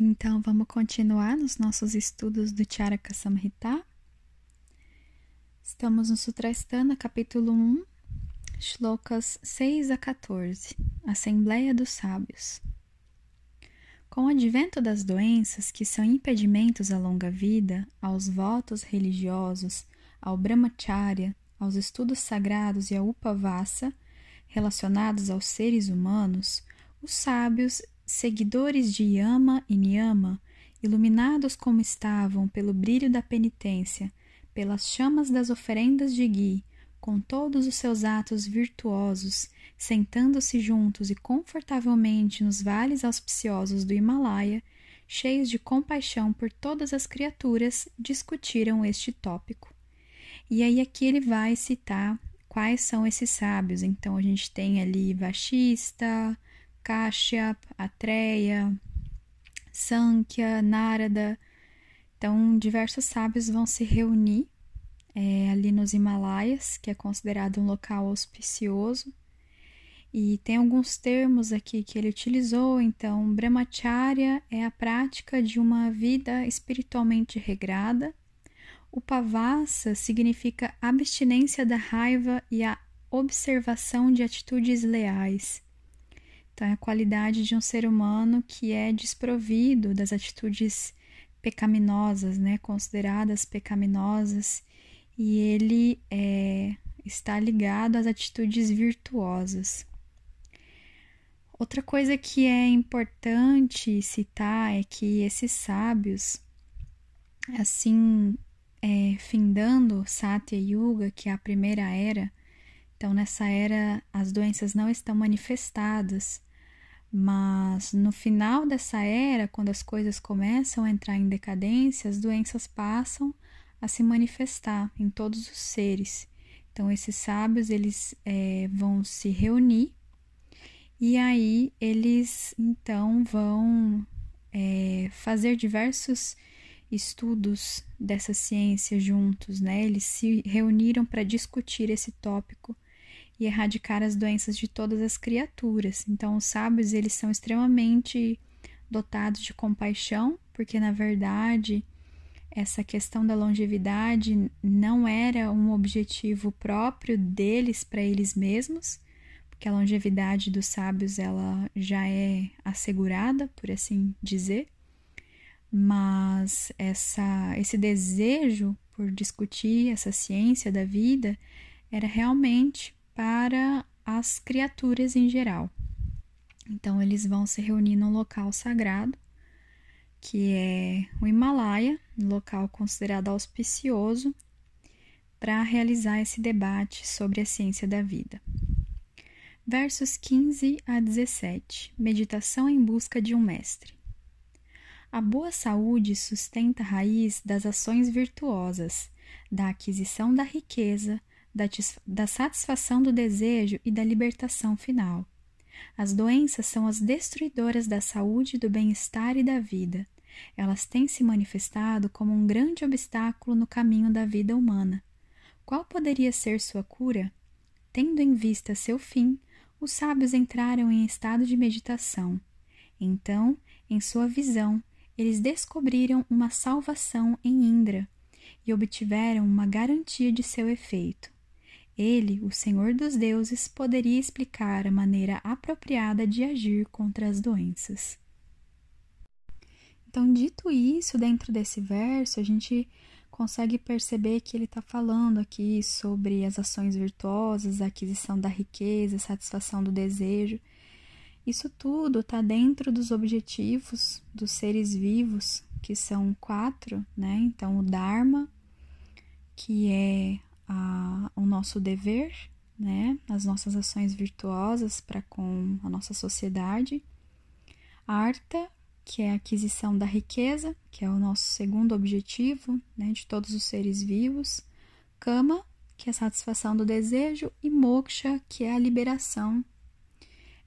Então, vamos continuar nos nossos estudos do Charaka Samhita. Estamos no Sutrasthana, capítulo 1, shlokas 6 a 14, Assembleia dos Sábios. Com o advento das doenças que são impedimentos à longa vida, aos votos religiosos, ao brahmacharya, aos estudos sagrados e ao upavasa, relacionados aos seres humanos, os sábios seguidores de Yama e Niyama, iluminados como estavam pelo brilho da penitência, pelas chamas das oferendas de Gui, com todos os seus atos virtuosos, sentando-se juntos e confortavelmente nos vales auspiciosos do Himalaia, cheios de compaixão por todas as criaturas, discutiram este tópico. E aí aqui ele vai citar quais são esses sábios. Então a gente tem ali Vashista, Kashyap, Atreya, Sankhya, Narada. Então, diversos sábios vão se reunir é, ali nos Himalaias, que é considerado um local auspicioso. E tem alguns termos aqui que ele utilizou. Então, Brahmacharya é a prática de uma vida espiritualmente regrada. O Pavasa significa abstinência da raiva e a observação de atitudes leais. Então, é a qualidade de um ser humano que é desprovido das atitudes pecaminosas, né, consideradas pecaminosas, e ele é, está ligado às atitudes virtuosas. Outra coisa que é importante citar é que esses sábios, assim, é, findando Satya Yuga, que é a primeira era, então, nessa era, as doenças não estão manifestadas, mas no final dessa era, quando as coisas começam a entrar em decadência, as doenças passam a se manifestar em todos os seres. Então, esses sábios eles é, vão se reunir e aí eles então vão é, fazer diversos estudos dessa ciência juntos, né? Eles se reuniram para discutir esse tópico e erradicar as doenças de todas as criaturas. Então, os sábios, eles são extremamente dotados de compaixão, porque na verdade essa questão da longevidade não era um objetivo próprio deles para eles mesmos, porque a longevidade dos sábios ela já é assegurada, por assim dizer. Mas essa esse desejo por discutir essa ciência da vida era realmente para as criaturas em geral. Então, eles vão se reunir num local sagrado, que é o Himalaia, um local considerado auspicioso, para realizar esse debate sobre a ciência da vida. Versos 15 a 17 Meditação em busca de um mestre. A boa saúde sustenta a raiz das ações virtuosas, da aquisição da riqueza, da, da satisfação do desejo e da libertação final. As doenças são as destruidoras da saúde, do bem-estar e da vida. Elas têm se manifestado como um grande obstáculo no caminho da vida humana. Qual poderia ser sua cura? Tendo em vista seu fim, os sábios entraram em estado de meditação. Então, em sua visão, eles descobriram uma salvação em Indra e obtiveram uma garantia de seu efeito. Ele, o Senhor dos deuses, poderia explicar a maneira apropriada de agir contra as doenças. Então, dito isso, dentro desse verso, a gente consegue perceber que ele está falando aqui sobre as ações virtuosas, a aquisição da riqueza, a satisfação do desejo. Isso tudo está dentro dos objetivos dos seres vivos, que são quatro, né? Então, o Dharma, que é a, o nosso dever, né, as nossas ações virtuosas para com a nossa sociedade. Arta, que é a aquisição da riqueza, que é o nosso segundo objetivo, né, de todos os seres vivos. Kama, que é a satisfação do desejo, e Moksha, que é a liberação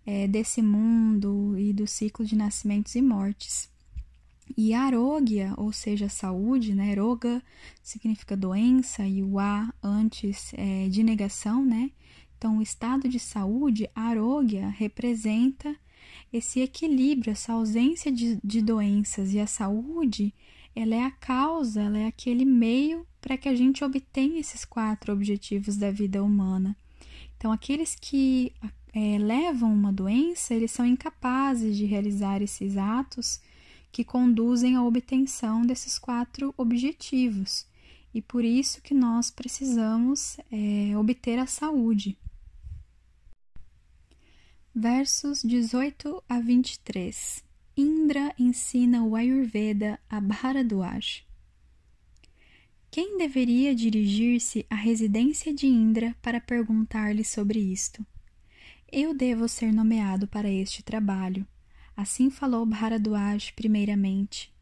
é, desse mundo e do ciclo de nascimentos e mortes. E arogya, ou seja, saúde, né? Roga significa doença e o a antes é de negação, né? Então, o estado de saúde, arogya, representa esse equilíbrio, essa ausência de, de doenças e a saúde, ela é a causa, ela é aquele meio para que a gente obtenha esses quatro objetivos da vida humana. Então, aqueles que é, levam uma doença, eles são incapazes de realizar esses atos que conduzem à obtenção desses quatro objetivos. E por isso que nós precisamos é, obter a saúde. Versos 18 a 23. Indra ensina o Ayurveda a Bharadwaj. Quem deveria dirigir-se à residência de Indra para perguntar-lhe sobre isto? Eu devo ser nomeado para este trabalho. Assim falou Bharadwaj primeiramente.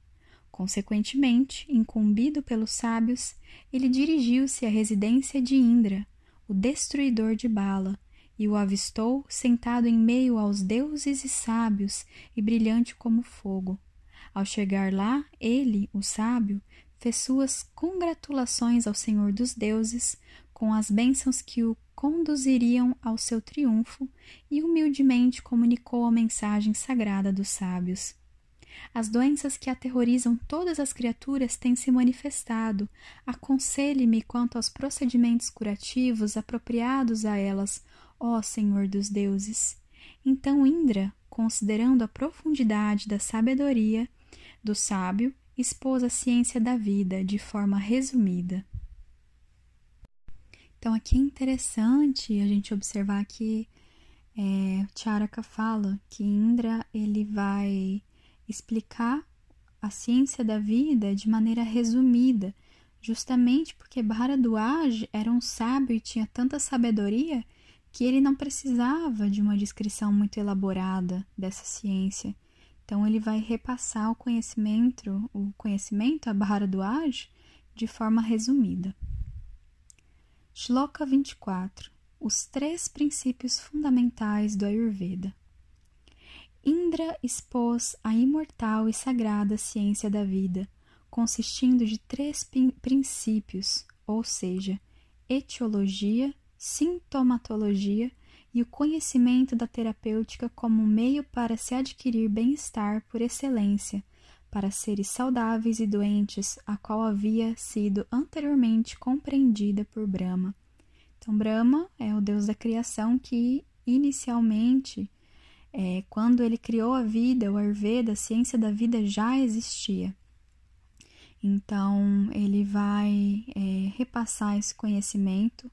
Consequentemente, incumbido pelos sábios, ele dirigiu-se à residência de Indra, o destruidor de Bala, e o avistou sentado em meio aos deuses e sábios e brilhante como fogo. Ao chegar lá, ele, o sábio, fez suas congratulações ao Senhor dos deuses, com as bênçãos que o conduziriam ao seu triunfo, e humildemente comunicou a mensagem sagrada dos sábios. As doenças que aterrorizam todas as criaturas têm se manifestado. Aconselhe-me quanto aos procedimentos curativos apropriados a elas, ó Senhor dos deuses. Então Indra, considerando a profundidade da sabedoria do sábio, expôs a ciência da vida de forma resumida. Então, aqui é interessante a gente observar que é, Charaka fala que Indra ele vai explicar a ciência da vida de maneira resumida, justamente porque Bharadwaj era um sábio e tinha tanta sabedoria que ele não precisava de uma descrição muito elaborada dessa ciência. Então ele vai repassar o conhecimento, o conhecimento a Bharadwaj de forma resumida. Shloka 24. Os três princípios fundamentais do Ayurveda. Indra expôs a imortal e sagrada ciência da vida, consistindo de três princípios, ou seja, etiologia, sintomatologia e o conhecimento da terapêutica como meio para se adquirir bem-estar por excelência para seres saudáveis e doentes, a qual havia sido anteriormente compreendida por Brahma. Então, Brahma é o deus da criação que, inicialmente, é, quando ele criou a vida, o Ayurveda, a ciência da vida já existia. Então, ele vai é, repassar esse conhecimento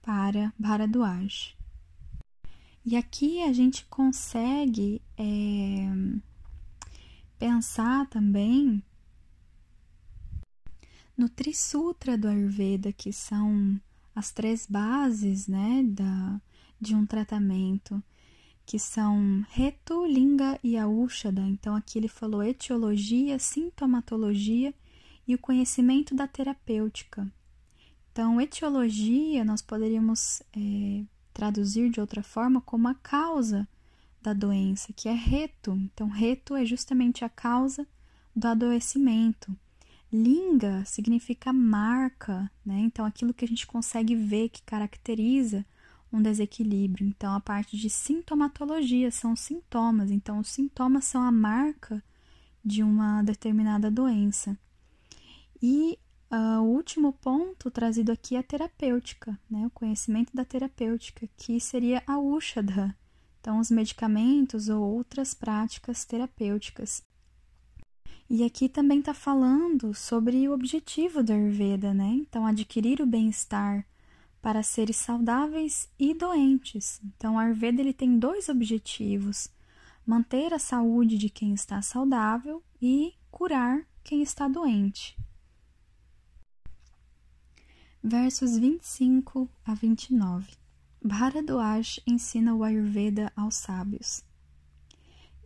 para Bharadwaj. E aqui a gente consegue é, pensar também no Trisutra do Ayurveda, que são as três bases né, da, de um tratamento, que são Retu, Linga e Aushada. Então, aqui ele falou etiologia, sintomatologia e o conhecimento da terapêutica. Então, etiologia nós poderíamos é, traduzir de outra forma como a causa da doença, que é reto. Então, reto é justamente a causa do adoecimento. Linga significa marca, né? Então, aquilo que a gente consegue ver que caracteriza um desequilíbrio. Então, a parte de sintomatologia são sintomas. Então, os sintomas são a marca de uma determinada doença. E Uh, o último ponto trazido aqui é a terapêutica, né? o conhecimento da terapêutica, que seria a Ushadha, então os medicamentos ou outras práticas terapêuticas. E aqui também está falando sobre o objetivo da Ayurveda, né? Então, adquirir o bem-estar para seres saudáveis e doentes. Então, o Ayurveda ele tem dois objetivos: manter a saúde de quem está saudável e curar quem está doente versos 25 a 29. Bharadwaj ensina o Ayurveda aos sábios.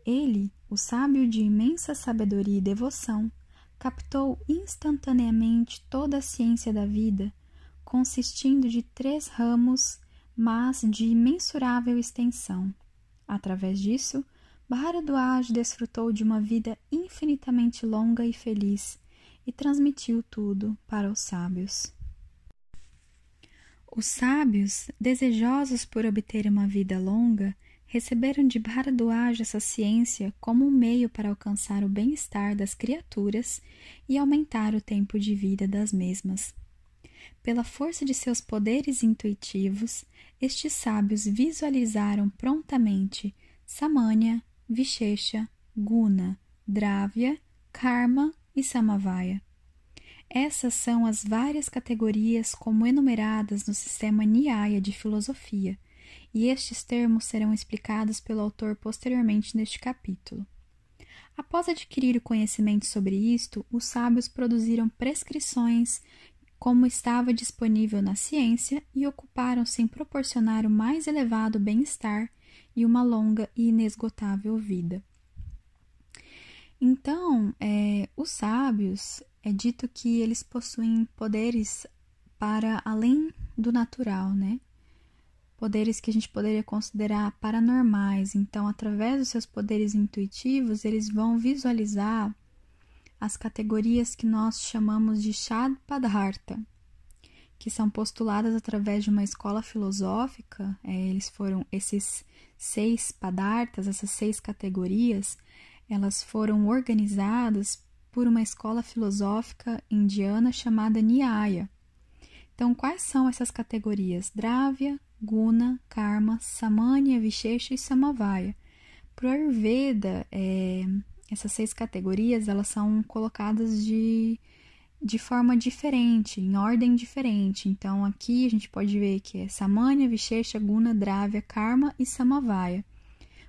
Ele, o sábio de imensa sabedoria e devoção, captou instantaneamente toda a ciência da vida, consistindo de três ramos, mas de imensurável extensão. Através disso, Bharadwaj desfrutou de uma vida infinitamente longa e feliz e transmitiu tudo para os sábios. Os sábios, desejosos por obter uma vida longa, receberam de Bharadwaj essa ciência como um meio para alcançar o bem-estar das criaturas e aumentar o tempo de vida das mesmas. Pela força de seus poderes intuitivos, estes sábios visualizaram prontamente Samanya, Vishesha, Guna, Dravya, Karma e Samavaya. Essas são as várias categorias como enumeradas no sistema Nyaya de filosofia, e estes termos serão explicados pelo autor posteriormente neste capítulo. Após adquirir o conhecimento sobre isto, os sábios produziram prescrições como estava disponível na ciência e ocuparam-se em proporcionar o mais elevado bem-estar e uma longa e inesgotável vida. Então, é, os sábios é dito que eles possuem poderes para além do natural, né? Poderes que a gente poderia considerar paranormais. Então, através dos seus poderes intuitivos, eles vão visualizar as categorias que nós chamamos de Shadpadharta, que são postuladas através de uma escola filosófica. É, eles foram esses seis padartas, essas seis categorias, elas foram organizadas por uma escola filosófica indiana chamada Nyaya. Então, quais são essas categorias? Dravya, Guna, Karma, Samanya, Vishesha e Samavaya. Para o Ayurveda, é, essas seis categorias elas são colocadas de, de forma diferente, em ordem diferente. Então, aqui a gente pode ver que é Samanya, Vishesha, Guna, Dravya, Karma e Samavaya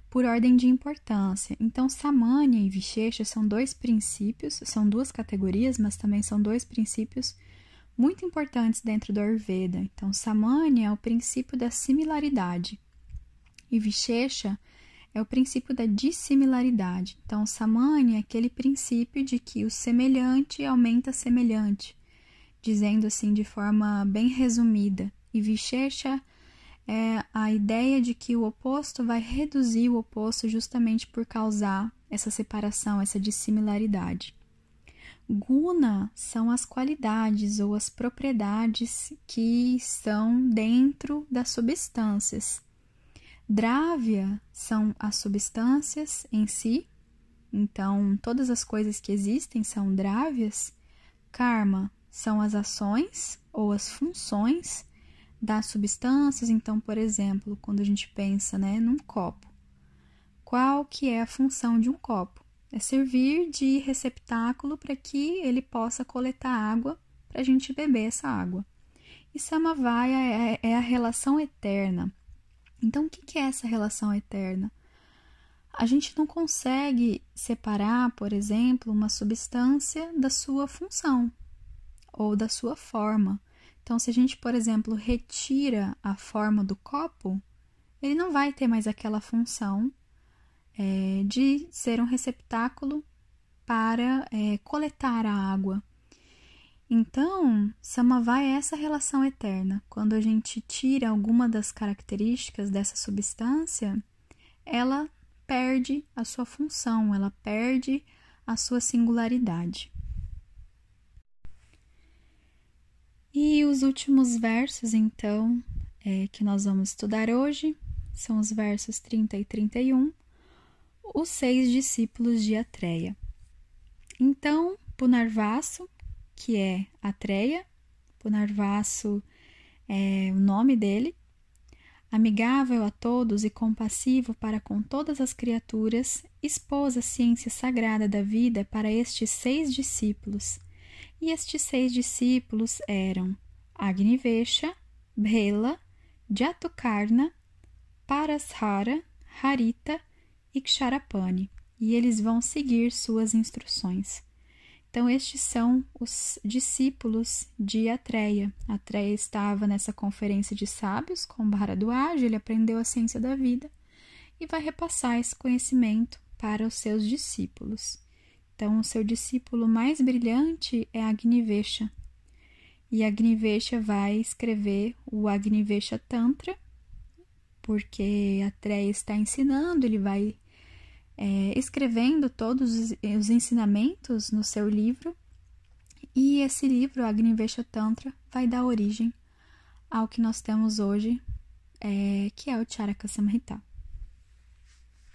por ordem de importância. Então, Samanya e Vishesha são dois princípios, são duas categorias, mas também são dois princípios muito importantes dentro do Ayurveda. Então, Samanya é o princípio da similaridade e Vishesha é o princípio da dissimilaridade. Então, Samanya é aquele princípio de que o semelhante aumenta semelhante, dizendo assim de forma bem resumida. E Vishesha é a ideia de que o oposto vai reduzir o oposto justamente por causar essa separação, essa dissimilaridade. Guna são as qualidades ou as propriedades que estão dentro das substâncias. Dravya são as substâncias em si, então todas as coisas que existem são drávias. Karma são as ações ou as funções das substâncias. Então, por exemplo, quando a gente pensa né, num copo, qual que é a função de um copo? É servir de receptáculo para que ele possa coletar água para a gente beber essa água. E Samavaya é, é a relação eterna. Então, o que é essa relação eterna? A gente não consegue separar, por exemplo, uma substância da sua função ou da sua forma. Então, se a gente, por exemplo, retira a forma do copo, ele não vai ter mais aquela função é, de ser um receptáculo para é, coletar a água. Então, Samavá é essa relação eterna. Quando a gente tira alguma das características dessa substância, ela perde a sua função, ela perde a sua singularidade. E os últimos versos, então, é, que nós vamos estudar hoje são os versos 30 e 31, os seis discípulos de Atreia. Então, Punarvaso, que é Atreia, Punarvaso é o nome dele, amigável a todos e compassivo para com todas as criaturas, expôs a ciência sagrada da vida para estes seis discípulos e estes seis discípulos eram Agnivesha, Bhela, Jatukarna, Parashara, Harita e Ksharapani, e eles vão seguir suas instruções. Então, estes são os discípulos de Atreia. Atreia estava nessa conferência de sábios com Bharadwaj, ele aprendeu a ciência da vida e vai repassar esse conhecimento para os seus discípulos. Então, o seu discípulo mais brilhante é Agnivesha. E Agnivesha vai escrever o Agnivesha Tantra, porque Atreya está ensinando, ele vai é, escrevendo todos os ensinamentos no seu livro. E esse livro, Agnivesha Tantra, vai dar origem ao que nós temos hoje, é, que é o Charaka Samhita.